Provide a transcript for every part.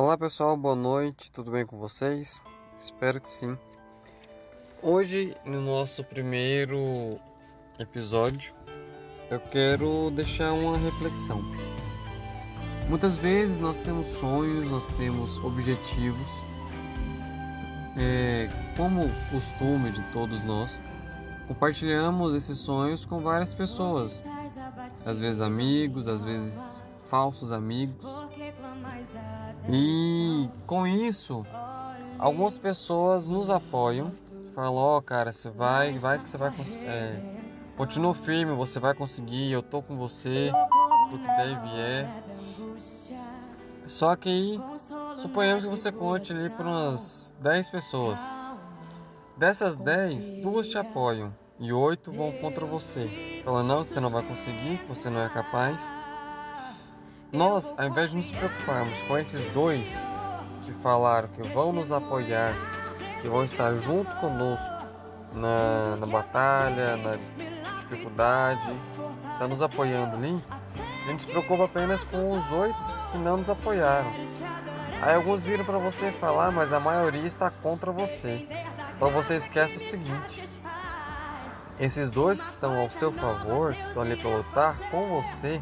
Olá pessoal, boa noite, tudo bem com vocês? Espero que sim. Hoje, no nosso primeiro episódio, eu quero deixar uma reflexão. Muitas vezes nós temos sonhos, nós temos objetivos, é, como costume de todos nós, compartilhamos esses sonhos com várias pessoas, às vezes amigos, às vezes falsos amigos. E com isso, algumas pessoas nos apoiam, falam: Ó, oh, cara, você vai, vai que você vai conseguir. É, continua firme, você vai conseguir, eu tô com você, pro que deve é. Só que aí, suponhamos que você conte ali por umas 10 pessoas. Dessas 10, duas te apoiam e oito vão contra você, falando não, que você não vai conseguir, que você não é capaz. Nós, ao invés de nos preocuparmos com esses dois que falaram que vão nos apoiar, que vão estar junto conosco na, na batalha, na dificuldade, está nos apoiando ali, a gente se preocupa apenas com os oito que não nos apoiaram. Aí alguns viram para você falar, mas a maioria está contra você. Só você esquece o seguinte: esses dois que estão ao seu favor, que estão ali para lutar com você,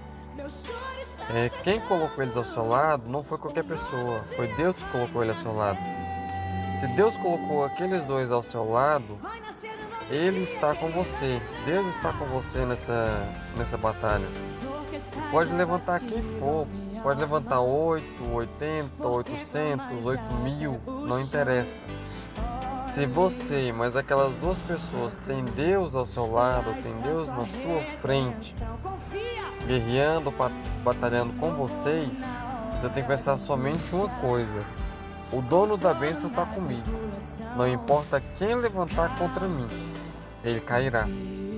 é, quem colocou eles ao seu lado não foi qualquer pessoa, foi Deus que colocou ele ao seu lado. Se Deus colocou aqueles dois ao seu lado, Ele está com você. Deus está com você nessa, nessa batalha. Pode levantar quem for, pode levantar 8, 80, 800, 8 mil, não interessa. Se você, mas aquelas duas pessoas têm Deus ao seu lado, tem Deus na sua frente, guerreando, batalhando com vocês, você tem que pensar somente uma coisa: o dono da bênção está comigo. Não importa quem levantar contra mim, ele cairá.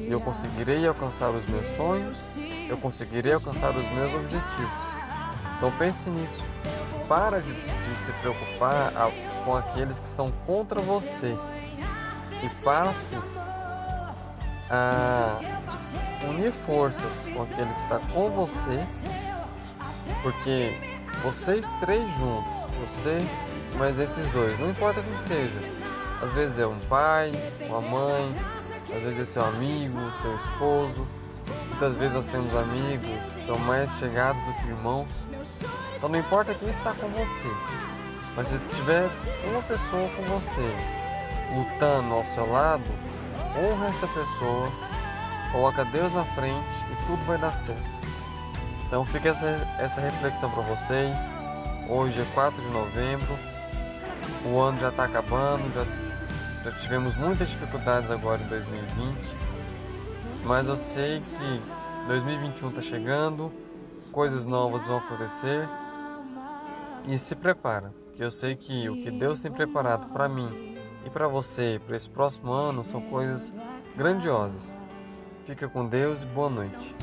Eu conseguirei alcançar os meus sonhos, eu conseguirei alcançar os meus objetivos. Então pense nisso. Para de, de se preocupar com aqueles que estão contra você e passe a unir forças com aquele que está com você, porque vocês três juntos, você mais esses dois, não importa quem seja. Às vezes é um pai, uma mãe, às vezes é seu amigo, seu esposo. Muitas vezes nós temos amigos que são mais chegados do que irmãos. Então não importa quem está com você, mas se tiver uma pessoa com você lutando ao seu lado, honra essa pessoa Coloca Deus na frente e tudo vai dar certo. Então fica essa, essa reflexão para vocês. Hoje é 4 de novembro, o ano já está acabando, já, já tivemos muitas dificuldades agora em 2020, mas eu sei que 2021 está chegando, coisas novas vão acontecer e se prepara, porque eu sei que o que Deus tem preparado para mim e para você para esse próximo ano são coisas grandiosas. Fica com Deus e boa noite.